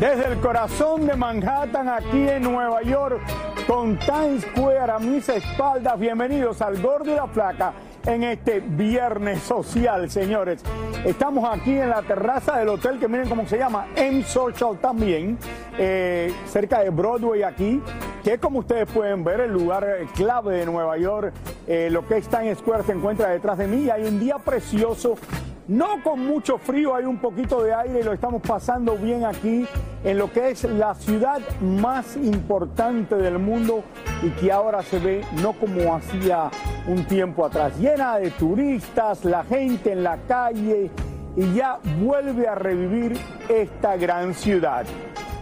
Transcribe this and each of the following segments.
Desde el corazón de Manhattan, aquí en Nueva York, con Times Square a mis espaldas, bienvenidos al Gordo y la Flaca en este viernes social, señores. Estamos aquí en la terraza del hotel que miren cómo se llama, M Social también, eh, cerca de Broadway aquí, que como ustedes pueden ver, el lugar eh, clave de Nueva York, eh, lo que es Times Square se encuentra detrás de mí y hay un día precioso no con mucho frío, hay un poquito de aire y lo estamos pasando bien aquí en lo que es la ciudad más importante del mundo y que ahora se ve no como hacía un tiempo atrás, llena de turistas, la gente en la calle y ya vuelve a revivir esta gran ciudad.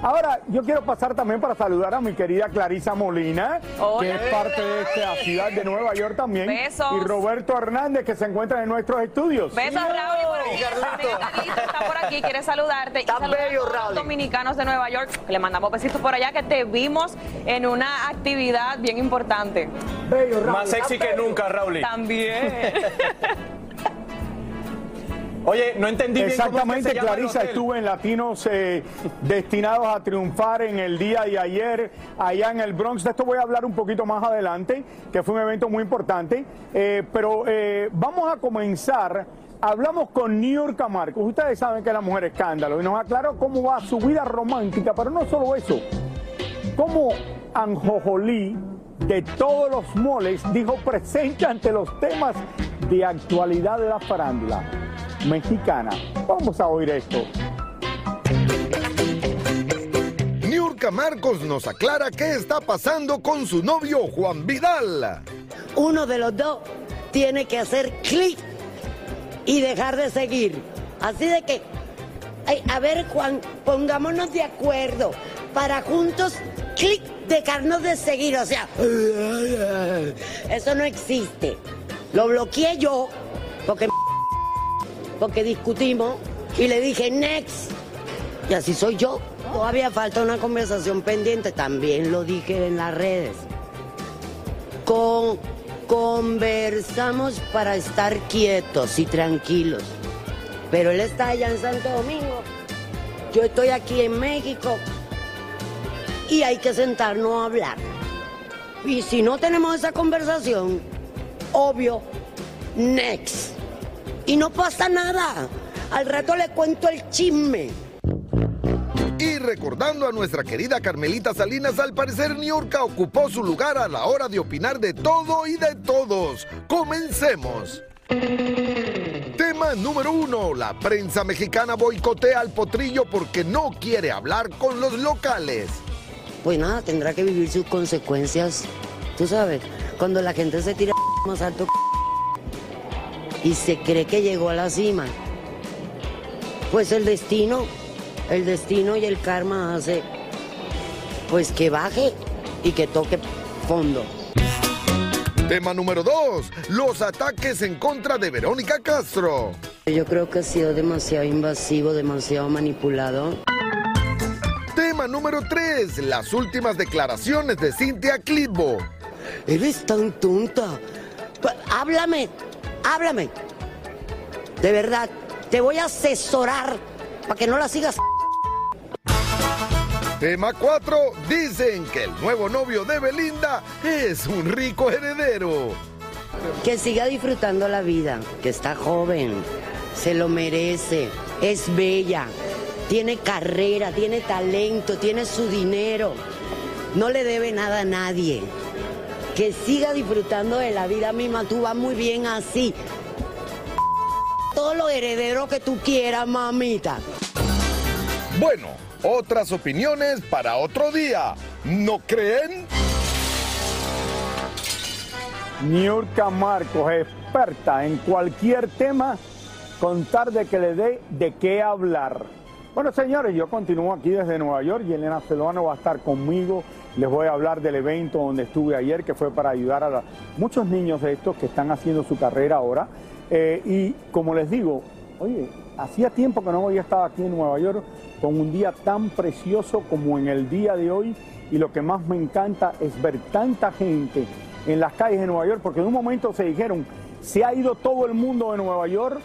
Ahora, yo quiero pasar también para saludar a mi querida Clarisa Molina, que es parte de esta ciudad de Nueva York también. Besos. Y Roberto Hernández, que se encuentra en nuestros estudios. Besos, Raúl, y por aquí. También Carlito está por aquí, quiere saludarte. Está y saludar bello, a los dominicanos de Nueva York. Le mandamos besitos por allá, que te vimos en una actividad bien importante. Bello, Raúl, Más sexy que nunca, Raúl. También. Oye, no entendí bien cómo es que Exactamente, Clarisa estuvo en Latinos eh, destinados a triunfar en el día de ayer allá en el Bronx. De esto voy a hablar un poquito más adelante, que fue un evento muy importante. Eh, pero eh, vamos a comenzar. Hablamos con New York Marcos. Ustedes saben que es la mujer escándalo y nos aclaró cómo va su vida romántica, pero no solo eso. Cómo Anjojolí de todos los moles dijo presente ante los temas de actualidad de la farándula mexicana. Vamos a oír esto. Niurka Marcos nos aclara qué está pasando con su novio Juan Vidal. uno de los dos tiene que hacer clic y dejar de seguir. Así de que, ay, a ver Juan, pongámonos de acuerdo para juntos, clic, dejarnos de seguir. O sea, eso no existe. Lo bloqueé yo porque, porque discutimos y le dije next. Y así soy yo. Todavía falta una conversación pendiente, también lo dije en las redes. Con, conversamos para estar quietos y tranquilos. Pero él está allá en Santo Domingo. Yo estoy aquí en México. Y hay que sentarnos a hablar. Y si no tenemos esa conversación, obvio, next. Y no pasa nada. Al rato le cuento el chisme. Y recordando a nuestra querida Carmelita Salinas, al parecer Niurka ocupó su lugar a la hora de opinar de todo y de todos. Comencemos. Tema número uno. La prensa mexicana boicotea al potrillo porque no quiere hablar con los locales. pues nada, tendrá que vivir sus consecuencias. Tú sabes, cuando la gente se tira más alto y se cree que llegó a la cima, pues el destino, el destino y el karma hace pues que baje y que toque fondo. Tema número 2. Los ataques en contra de Verónica Castro. Yo creo que ha sido demasiado invasivo, demasiado manipulado. Tema número 3. Las últimas declaraciones de Cintia Clitbo. Eres tan tonta. Háblame, háblame. De verdad, te voy a asesorar para que no la sigas. Tema 4. Dicen que el nuevo novio de Belinda es un rico heredero. Que siga disfrutando la vida, que está joven, se lo merece, es bella, tiene carrera, tiene talento, tiene su dinero, no le debe nada a nadie. Que siga disfrutando de la vida misma, tú vas muy bien así. Todo lo heredero que tú quieras, mamita. Bueno, otras opiniones para otro día. ¿No creen? Niurka Marcos, experta en cualquier tema, contar de que le dé de qué hablar. Bueno, señores, yo continúo aquí desde Nueva York y Elena Celano va a estar conmigo. Les voy a hablar del evento donde estuve ayer, que fue para ayudar a muchos niños de estos que están haciendo su carrera ahora. Eh, y como les digo, oye, hacía tiempo que no había estado aquí en Nueva York con un día tan precioso como en el día de hoy. Y lo que más me encanta es ver tanta gente en las calles de Nueva York, porque en un momento se dijeron, se ha ido todo el mundo de Nueva York,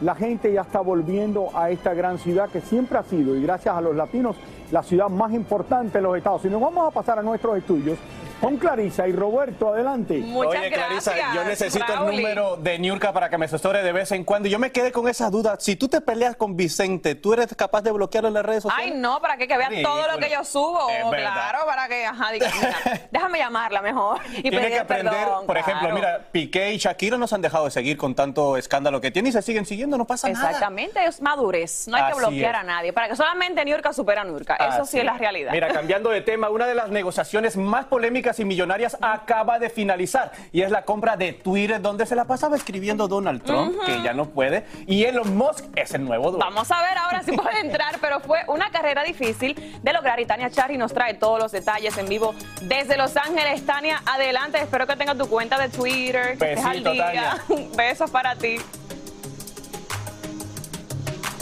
la gente ya está volviendo a esta gran ciudad que siempre ha sido, y gracias a los latinos, la ciudad más importante de los Estados Unidos. Vamos a pasar a nuestros estudios con Clarisa y Roberto, adelante. Oye, Clarisa, yo necesito el número de Niurka para que me asesore de vez en cuando. Y yo me quedé con esa duda. Si tú te peleas con Vicente, ¿tú eres capaz de bloquearlo en las redes sociales? Ay, no, para que, que vean todo lo que yo subo. Es verdad. Claro, para que, ajá, diga, mira, déjame llamarla mejor. Y Tiene que aprender, perdón, por ejemplo, claro. mira, Piqué y Shakira nos han dejado de seguir con tanto escándalo que tiene y se siguen siguiendo, no pasa nada. Exactamente, es madurez. No hay que bloquear es. a nadie. Para que solamente Niurka supera a Niurka. Eso sí es la realidad. Mira, cambiando de tema, una de las negociaciones más polémicas y millonarias acaba de finalizar y es la compra de Twitter, donde se la pasaba escribiendo Donald Trump, que ya no puede, y Elon Musk es el nuevo dueño. Vamos a ver ahora si puede entrar, pero fue una carrera difícil de lograr y Tania Charry nos trae todos los detalles en vivo desde Los Ángeles. Tania, adelante, espero que tengas tu cuenta de Twitter, que estés al Besito, día. Besos para ti.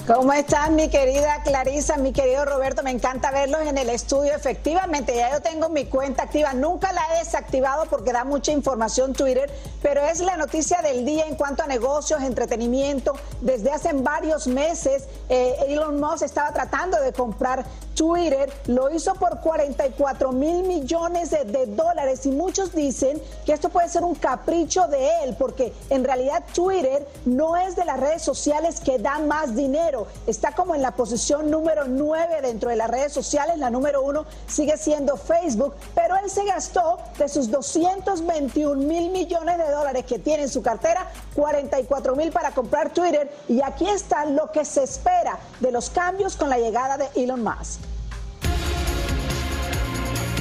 ¿Cómo estás, mi querida Clarisa, mi querido Roberto? Me encanta verlos en el estudio. Efectivamente, ya yo tengo mi cuenta activa. Nunca la he desactivado porque da mucha información Twitter, pero es la noticia del día en cuanto a negocios, entretenimiento. Desde hace varios meses, eh, Elon Musk estaba tratando de comprar Twitter. Lo hizo por 44 mil millones de, de dólares y muchos dicen que esto puede ser un capricho de él porque en realidad Twitter no es de las redes sociales que dan más dinero. Está como en la posición número 9 dentro de las redes sociales. La número uno sigue siendo Facebook, pero él se gastó de sus 221 mil millones de dólares que tiene en su cartera, 44 mil para comprar Twitter. Y aquí está lo que se espera de los cambios con la llegada de Elon Musk.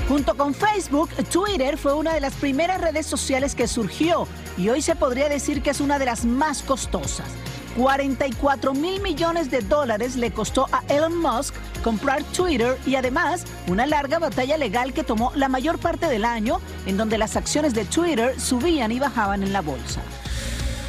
Junto con Facebook, Twitter fue una de las primeras redes sociales que surgió y hoy se podría decir que es una de las más costosas. 44 mil millones de dólares le costó a Elon Musk comprar Twitter y además una larga batalla legal que tomó la mayor parte del año en donde las acciones de Twitter subían y bajaban en la bolsa.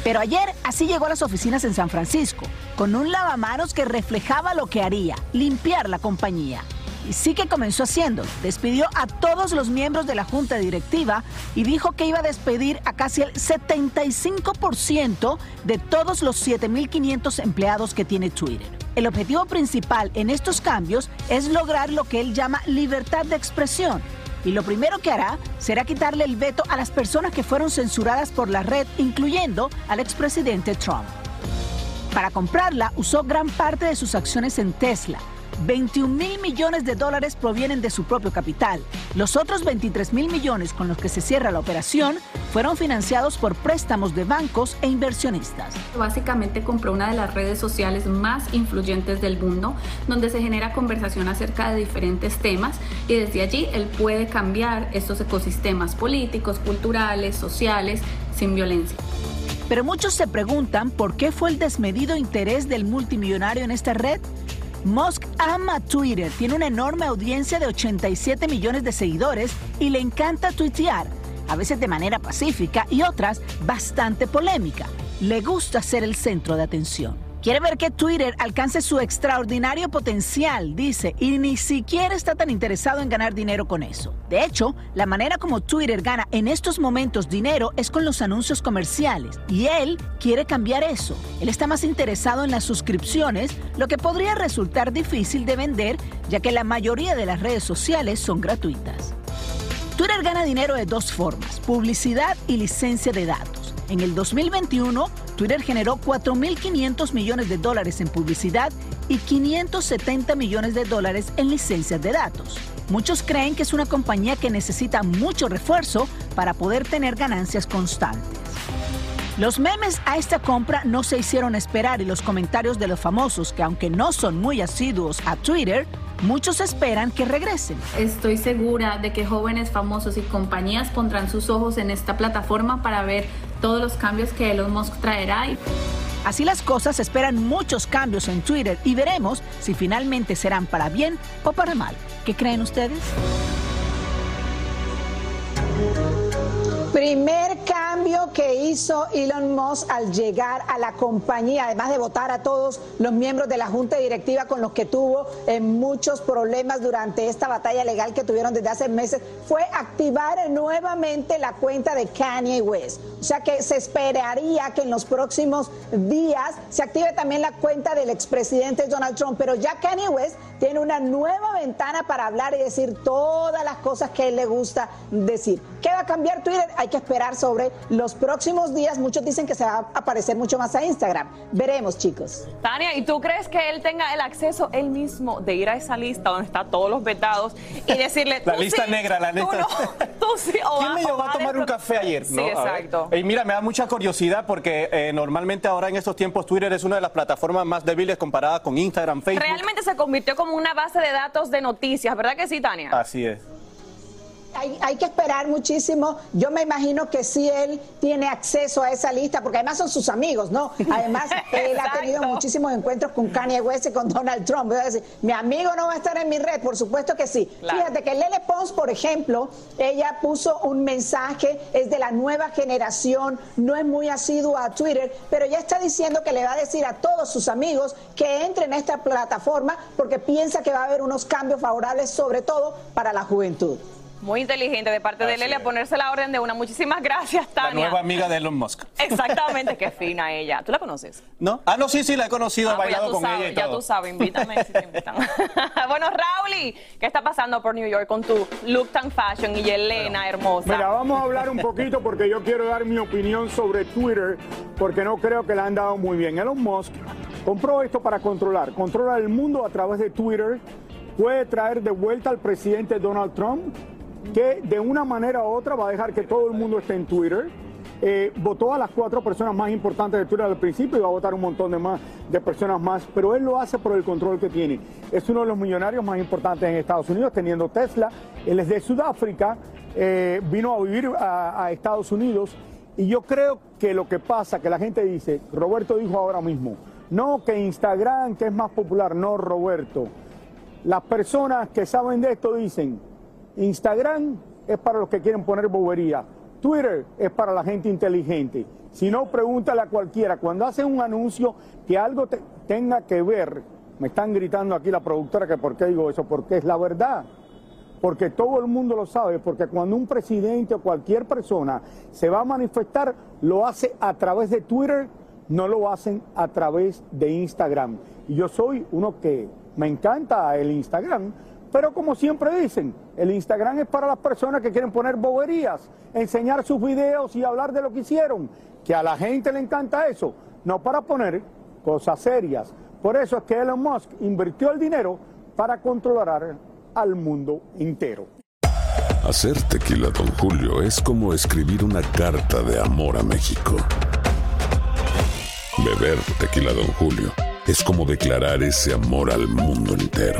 Pero ayer así llegó a las oficinas en San Francisco, con un lavamanos que reflejaba lo que haría, limpiar la compañía. Y sí que comenzó haciendo. Despidió a todos los miembros de la junta directiva y dijo que iba a despedir a casi el 75% de todos los 7.500 empleados que tiene Twitter. El objetivo principal en estos cambios es lograr lo que él llama libertad de expresión. Y lo primero que hará será quitarle el veto a las personas que fueron censuradas por la red, incluyendo al expresidente Trump. Para comprarla usó gran parte de sus acciones en Tesla. 21 mil millones de dólares provienen de su propio capital. Los otros 23 mil millones con los que se cierra la operación fueron financiados por préstamos de bancos e inversionistas. Básicamente compró una de las redes sociales más influyentes del mundo, donde se genera conversación acerca de diferentes temas y desde allí él puede cambiar estos ecosistemas políticos, culturales, sociales, sin violencia. Pero muchos se preguntan por qué fue el desmedido interés del multimillonario en esta red. Musk ama Twitter, tiene una enorme audiencia de 87 millones de seguidores y le encanta tuitear, a veces de manera pacífica y otras bastante polémica. Le gusta ser el centro de atención. Quiere ver que Twitter alcance su extraordinario potencial, dice, y ni siquiera está tan interesado en ganar dinero con eso. De hecho, la manera como Twitter gana en estos momentos dinero es con los anuncios comerciales, y él quiere cambiar eso. Él está más interesado en las suscripciones, lo que podría resultar difícil de vender, ya que la mayoría de las redes sociales son gratuitas. Twitter gana dinero de dos formas, publicidad y licencia de datos. En el 2021, Twitter generó 4.500 millones de dólares en publicidad y 570 millones de dólares en licencias de datos. Muchos creen que es una compañía que necesita mucho refuerzo para poder tener ganancias constantes. Los memes a esta compra no se hicieron esperar y los comentarios de los famosos, que aunque no son muy asiduos a Twitter, muchos esperan que regresen. Estoy segura de que jóvenes famosos y compañías pondrán sus ojos en esta plataforma para ver todos los cambios que Elon Musk traerá. Así las cosas, esperan muchos cambios en Twitter y veremos si finalmente serán para bien o para mal. ¿Qué creen ustedes? Primer cambio que hizo Elon Musk al llegar a la compañía, además de votar a todos los miembros de la junta directiva con los que tuvo eh, muchos problemas durante esta batalla legal que tuvieron desde hace meses, fue activar nuevamente la cuenta de Kanye West. O sea que se esperaría que en los próximos días se active también la cuenta del expresidente Donald Trump, pero ya Kanye West tiene una nueva ventana para hablar y decir todas las cosas que él le gusta decir. ¿Qué va a cambiar Twitter? Hay que esperar sobre los próximos días. Muchos dicen que se va a aparecer mucho más a Instagram. Veremos, chicos. Tania, ¿y tú crees que él tenga el acceso él mismo de ir a esa lista donde están todos los vetados y decirle la lista negra, la lista. Tú, sí, o ¿Quién me llevó a tomar un café ayer? Sí, exacto. Y mira, me da mucha curiosidad porque eh, normalmente ahora en estos tiempos Twitter es una de las plataformas más débiles comparada con Instagram, Facebook. Realmente se convirtió como una base de datos de noticias, ¿verdad que sí, Tania? Así es hay, que esperar muchísimo. Yo me imagino que si él tiene acceso a esa lista, porque además son sus amigos, ¿no? Además, él ha tenido muchísimos encuentros con Kanye West y con Donald Trump. Voy a decir, mi amigo no va a estar en mi red, por supuesto que sí. Fíjate que Lele Pons, por ejemplo, ella puso un mensaje, es de la nueva generación, no es muy asiduo a Twitter, pero ya está diciendo que le va a decir a todos sus amigos que entren a esta plataforma porque piensa que va a haber unos cambios favorables, sobre todo para la juventud. Muy inteligente de parte de Lele a ponerse la orden de una. Muchísimas gracias, Tania. La nueva amiga de Elon Musk. Exactamente, qué fina ella. ¿Tú la conoces? ¿No? Ah, no, sí, sí, la he conocido, he ah, pues bailado con ella y Ya tú sabes, invítame si te invitan. bueno, Rauli, ¿qué está pasando por New York con tu look tan fashion y Elena hermosa? Mira, vamos a hablar un poquito porque yo quiero dar mi opinión sobre Twitter porque no creo que la han dado muy bien. Elon Musk compró esto para controlar, controla el mundo a través de Twitter, puede traer de vuelta al presidente Donald Trump que de una manera u otra va a dejar que todo el mundo esté en Twitter. Eh, votó a las cuatro personas más importantes de Twitter al principio y va a votar un montón de más de personas más, pero él lo hace por el control que tiene. Es uno de los millonarios más importantes en Estados Unidos, teniendo Tesla. Él es de Sudáfrica, eh, vino a vivir a, a Estados Unidos y yo creo que lo que pasa, que la gente dice, Roberto dijo ahora mismo, no que Instagram, que es más popular, no Roberto. Las personas que saben de esto dicen, Instagram es para los que quieren poner bobería. Twitter es para la gente inteligente. Si no, pregúntale a cualquiera. Cuando hacen un anuncio que algo tenga que ver, me están gritando aquí la productora que por qué digo eso, porque es la verdad. Porque todo el mundo lo sabe, porque cuando un presidente o cualquier persona se va a manifestar, lo hace a través de Twitter, no lo hacen a través de Instagram. Y yo soy uno que me encanta el Instagram, pero como siempre dicen, el Instagram es para las personas que quieren poner boberías, enseñar sus videos y hablar de lo que hicieron, que a la gente le encanta eso, no para poner cosas serias. Por eso es que Elon Musk invirtió el dinero para controlar al mundo entero. Hacer tequila, Don Julio, es como escribir una carta de amor a México. Beber tequila, Don Julio, es como declarar ese amor al mundo entero.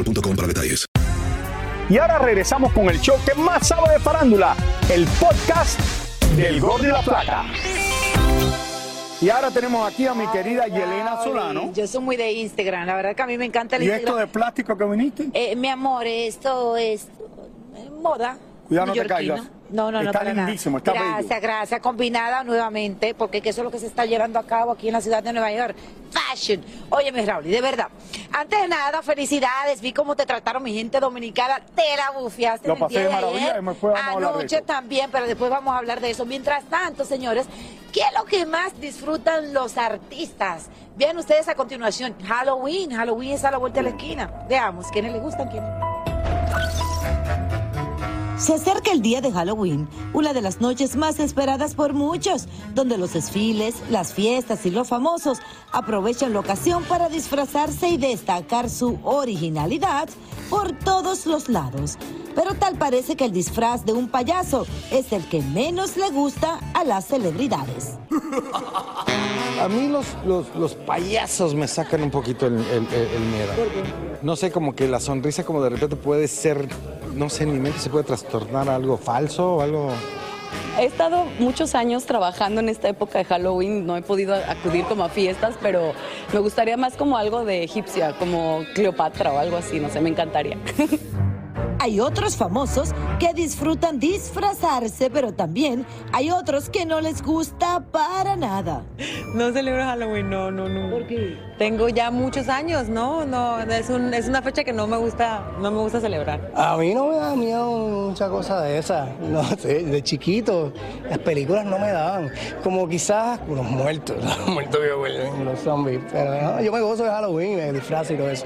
boostmobile.com para detalles. Y ahora regresamos con el show que más sabe de farándula, el podcast del Gordo y la Plata. Y ahora tenemos aquí a mi querida Yelena Solano. Yo soy muy de Instagram, la verdad que a mí me encanta el ¿Y esto Instagram. de plástico que viniste? Eh, mi amor, esto es eh, moda. Cuidado, no te caigas. No, no, no, Está para nada. lindísimo, está Gracias, bello. gracias. Combinada nuevamente, porque eso es lo que se está llevando a cabo aquí en la ciudad de Nueva York. Fashion. Óyeme, Raúl, de verdad. Antes de nada, felicidades. Vi cómo te trataron mi gente dominicana. Te la bufiaste Lo pasé día de maravilla ayer. y después vamos a hablar de Anoche eso. también, pero después vamos a hablar de eso. Mientras tanto, señores, ¿qué es lo que más disfrutan los artistas? Vean ustedes a continuación, Halloween. Halloween está a la vuelta de la esquina. Veamos, ¿quiénes les gustan? ¿Quiénes no? Se acerca el día de Halloween, una de las noches más esperadas por muchos, donde los desfiles, las fiestas y los famosos aprovechan la ocasión para disfrazarse y destacar su originalidad por todos los lados. Pero tal parece que el disfraz de un payaso es el que menos le gusta a las celebridades. A mí los, los, los payasos me sacan un poquito el, el- el- el miedo. No sé, como que la sonrisa como de repente puede ser, no sé, en mi mente se puede trastornar algo falso o algo... He estado muchos años trabajando en esta época de Halloween, no he podido acudir como a fiestas, pero me gustaría más como algo de egipcia, como Cleopatra o algo así, no sé, me encantaría. Hay otros famosos que disfrutan disfrazarse, pero también hay otros que no les gusta para nada. No celebro Halloween, no, no, no. ¿Por qué? Tengo ya muchos años, ¿no? No, es, un- es una fecha que no me gusta, no me gusta celebrar. A mí no me da miedo mucha cosa de esa. No sé, de chiquito las películas no me daban. Como quizás los muertos, los muertos que vuelven, los zombies. Pero no, yo me gozo de Halloween, me disfrazo y todo eso.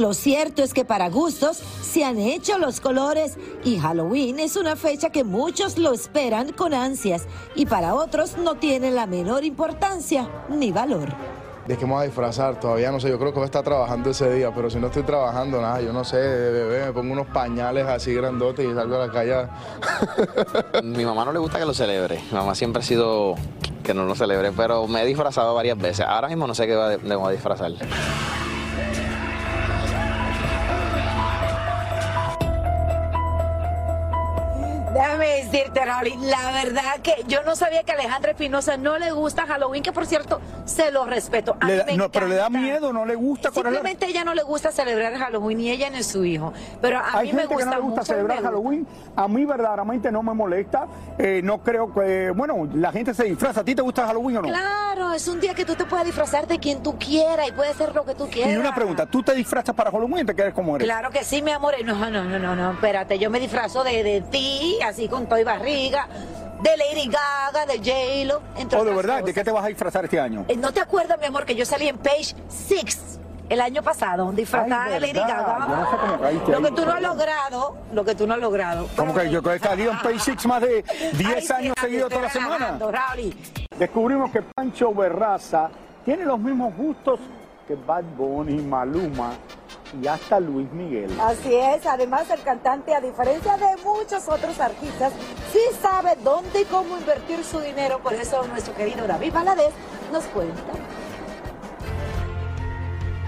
Lo cierto es que para gustos se han hecho los colores y Halloween es una fecha que muchos lo esperan con ansias y para otros no tiene la menor importancia ni valor. ¿De qué me voy a disfrazar? Todavía no sé, yo creo que voy a estar trabajando ese día, pero si no estoy trabajando, nada, yo no sé, de bebé me pongo unos pañales así grandotes y salgo a la calle. Mi mamá no le gusta que lo celebre. Mi mamá siempre ha sido que no lo celebre, pero me he disfrazado varias veces. Ahora mismo no sé qué va- me voy a disfrazar. Déjame decirte, Raúl, la verdad que yo no sabía que a Alejandra Espinosa no le gusta Halloween, que por cierto, se lo respeto. A mí me no, pero le da miedo, no le gusta correr. Simplemente ella no le gusta celebrar Halloween, ni ella ni su hijo. Pero a Hay mí me gusta que no le gusta mucho, celebrar gusta. Halloween. A mí verdaderamente no me molesta. Eh, no creo que, bueno, la gente se disfraza. ¿A ti te gusta Halloween o no? Claro, es un día que tú te puedes disfrazar de quien tú quieras y puedes hacer lo que tú quieras. Y una pregunta, ¿tú te disfrazas para Halloween o te quedas como eres? Claro que sí, mi amor. No, no, no, no, no, espérate. Yo me disfrazo de, de ti, así con todo y barriga, de Lady Gaga, de J-Lo, entre ¿O Oh, de verdad? ¿De cosas. qué te vas a disfrazar este año? Eh, ¿No te acuerdas, mi amor, que yo salí en Page Six el año pasado, disfrazada Ay, de Lady. Gaga? Yo no sé cómo caíste Lo que tú no has logrado, lo que tú no has logrado. Como que yo he salido en Pay Six más de 10 años seguidos toda la semana. Raúl. Descubrimos que Pancho Berraza tiene los mismos gustos que Bad Bunny, Maluma y hasta Luis Miguel. Así es, además el cantante, a diferencia de muchos otros artistas, sí sabe dónde y cómo invertir su dinero, por eso nuestro querido David Valadez nos cuenta.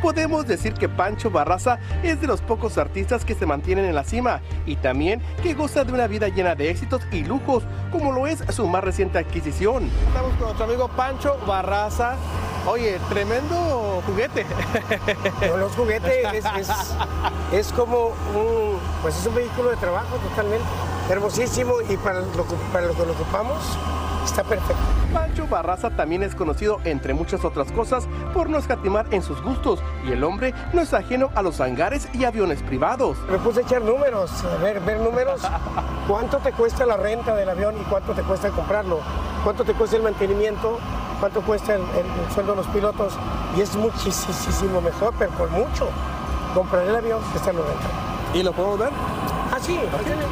Podemos decir que Pancho Barraza es de los pocos artistas que se mantienen en la cima y también que goza de una vida llena de éxitos y lujos, como lo es su más reciente adquisición. Estamos con nuestro amigo Pancho Barraza. Oye, tremendo juguete. No, los juguetes es, es- es como un, pues es un vehículo de trabajo totalmente. Hermosísimo y para lo, que- para lo que lo ocupamos está perfecto. Pancho Barraza también es conocido, entre muchas otras cosas, por no escatimar en sus gustos y el hombre no es ajeno a los hangares y aviones privados. Me puse a echar números, a ver, ver números. ¿Cuánto te cuesta la renta del avión y cuánto te cuesta comprarlo? ¿Cuánto te cuesta el mantenimiento? ¿Cuánto cuesta el, el- el sueldo de los pilotos? Y es muchísimo mejor, pero por mucho, comprar el avión que estarlo rentando. ¿Y lo podemos ver? Ah, sí,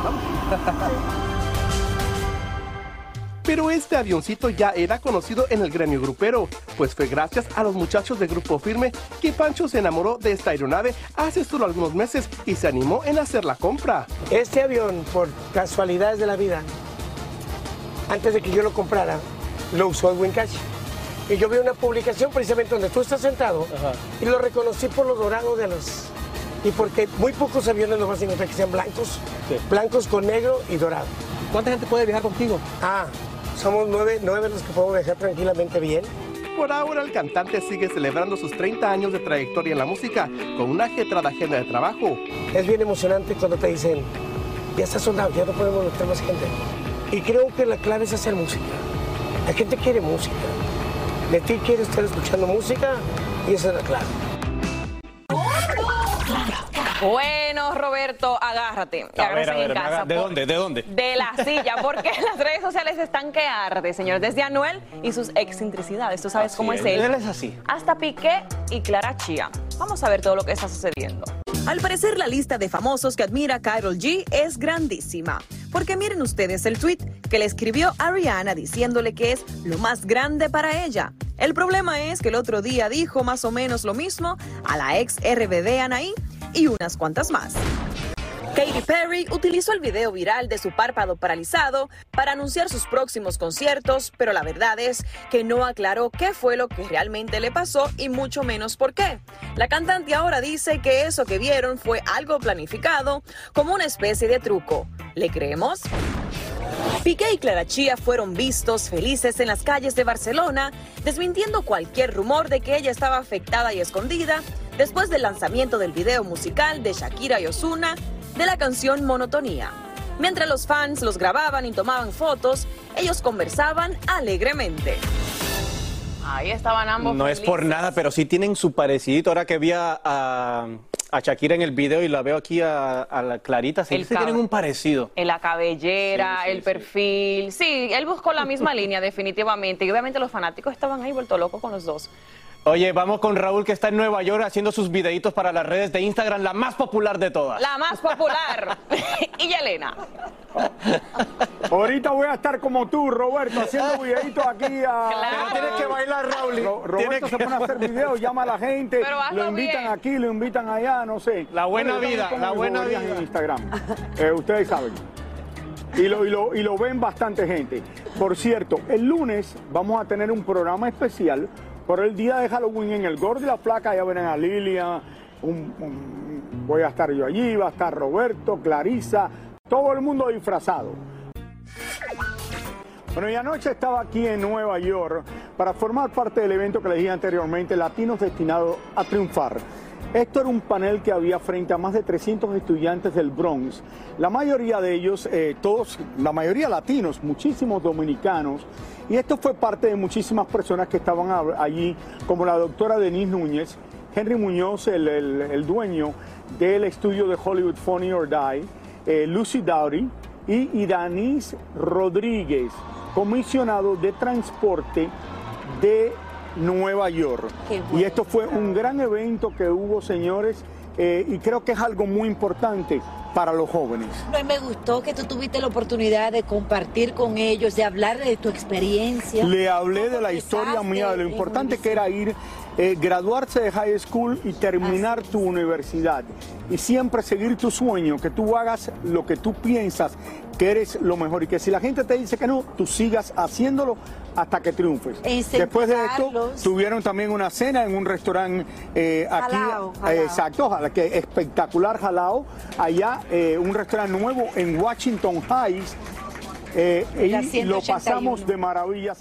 vamos. Pero este avioncito ya era conocido en el gremio grupero, pues fue gracias a los muchachos de Grupo Firme que Pancho se enamoró de esta aeronave hace solo algunos meses y se animó en hacer la compra. Este avión, por casualidades de la vida, antes de que yo lo comprara, lo usó Edwin Cash. Y yo vi una publicación precisamente donde tú estás sentado y lo reconocí por los dorados de los... Y porque muy pocos aviones lo vas a encontrar que sean blancos, blancos con negro y dorado. ¿Cuánta gente puede viajar contigo? Ah, somos nueve, nueve los que podemos viajar tranquilamente bien. Por ahora el cantante sigue celebrando sus 30 años de trayectoria en la música con una ajetrada agenda de trabajo. Es bien emocionante cuando te dicen, ya está soldado, ya no podemos meter más gente. Y creo que la clave es hacer música. La gente quiere música. De ti quiere estar escuchando música y esa es la clave. Bueno, Roberto, agárrate. A Agárrate ver, a en casa, ¿de por- dónde? ¿De dónde? De la silla, porque las redes sociales están que arde, señor. Desde Anuel y sus excentricidades. Tú sabes cómo es él. Él es así. Hasta Piqué y Clara Chía. Vamos a ver todo lo que está sucediendo. Al parecer la lista de famosos que admira Carol G es grandísima. Porque miren ustedes el tweet que le escribió a Rihanna diciéndole que es lo más grande para ella. El problema es que el otro día dijo más o menos lo mismo a la ex RBD Anaí y unas cuantas más. Katy Perry utilizó el video viral de su párpado paralizado para anunciar sus próximos conciertos, pero la verdad es que no aclaró qué fue lo que realmente le pasó y mucho menos por qué. La cantante ahora dice que eso que vieron fue algo planificado, como una especie de truco. ¿Le creemos? Piqué y Clara Chía fueron vistos felices en las calles de Barcelona, desmintiendo cualquier rumor de que ella estaba afectada y escondida después del lanzamiento del video musical de Shakira y Osuna de la canción Monotonía. Mientras los fans los grababan y tomaban fotos, ellos conversaban alegremente. Ahí estaban ambos. No es por nada, pero sí tienen su parecidito. Ahora que vi a, a- a Shakira en el video y la veo aquí a, a la Clarita, sí, tienen un parecido. En la cabellera, Sí, sí, el sí. perfil. Sí, él buscó la misma línea, definitivamente. Y obviamente los fanáticos estaban ahí vuelto locos con los dos. Oye, vamos con Raúl que está en Nueva York haciendo sus videitos para las redes de Instagram, la más popular de todas. La más popular. y Yelena. Ahorita voy a estar como tú, Roberto, haciendo videitos aquí a... Claro. Tienes que bailar, Raúl. Ro- Roberto se pone a hacer videos, llama a la gente, Pero hazlo lo invitan bien. aquí, lo invitan allá, no sé. La buena Bueno, vida, la buena vida. en Instagram. Eh, ustedes saben. Y lo, y, lo, y lo ven bastante gente. Por cierto, el lunes vamos a tener un programa especial por el día de Halloween en el Gordo y la Flaca. Ya verán a Lilia, voy a estar yo allí, va a estar Roberto, Clarisa, todo el mundo disfrazado. Bueno, y anoche estaba aquí en Nueva York para formar parte del evento que les dije anteriormente, Latinos Destinados a Triunfar. Esto era un panel que había frente a más de 300 estudiantes del Bronx, la mayoría de ellos, eh, todos, la mayoría latinos, muchísimos dominicanos, y esto fue parte de muchísimas personas que estaban allí, como la doctora Denise Núñez, Henry Muñoz, el, el- dueño del estudio de Hollywood Funny or Die, eh, Lucy Dowdy y Iranis Rodríguez, comisionado de transporte de Nueva York. Bueno. Y esto fue un gran evento que hubo, señores, eh, y creo que es algo muy importante para los jóvenes. No, me gustó que tú tuviste la oportunidad de compartir con ellos, de hablar de tu experiencia. Le hablé de la ¿Cómo historia mía, de lo importante que era ir eh, graduarse de high school y terminar tu universidad. Y siempre seguir tu sueño, que tú hagas lo que tú piensas que eres lo mejor y que si la gente te dice que no, tú sigas haciéndolo hasta que triunfes. Después de esto, tuvieron también una cena en un restaurante eh, aquí. Jalao, eh, jalao. exacto, que espectacular jalao. Allá, eh, un restaurante nuevo en Washington Heights. eh, y lo 181. pasamos de maravillas.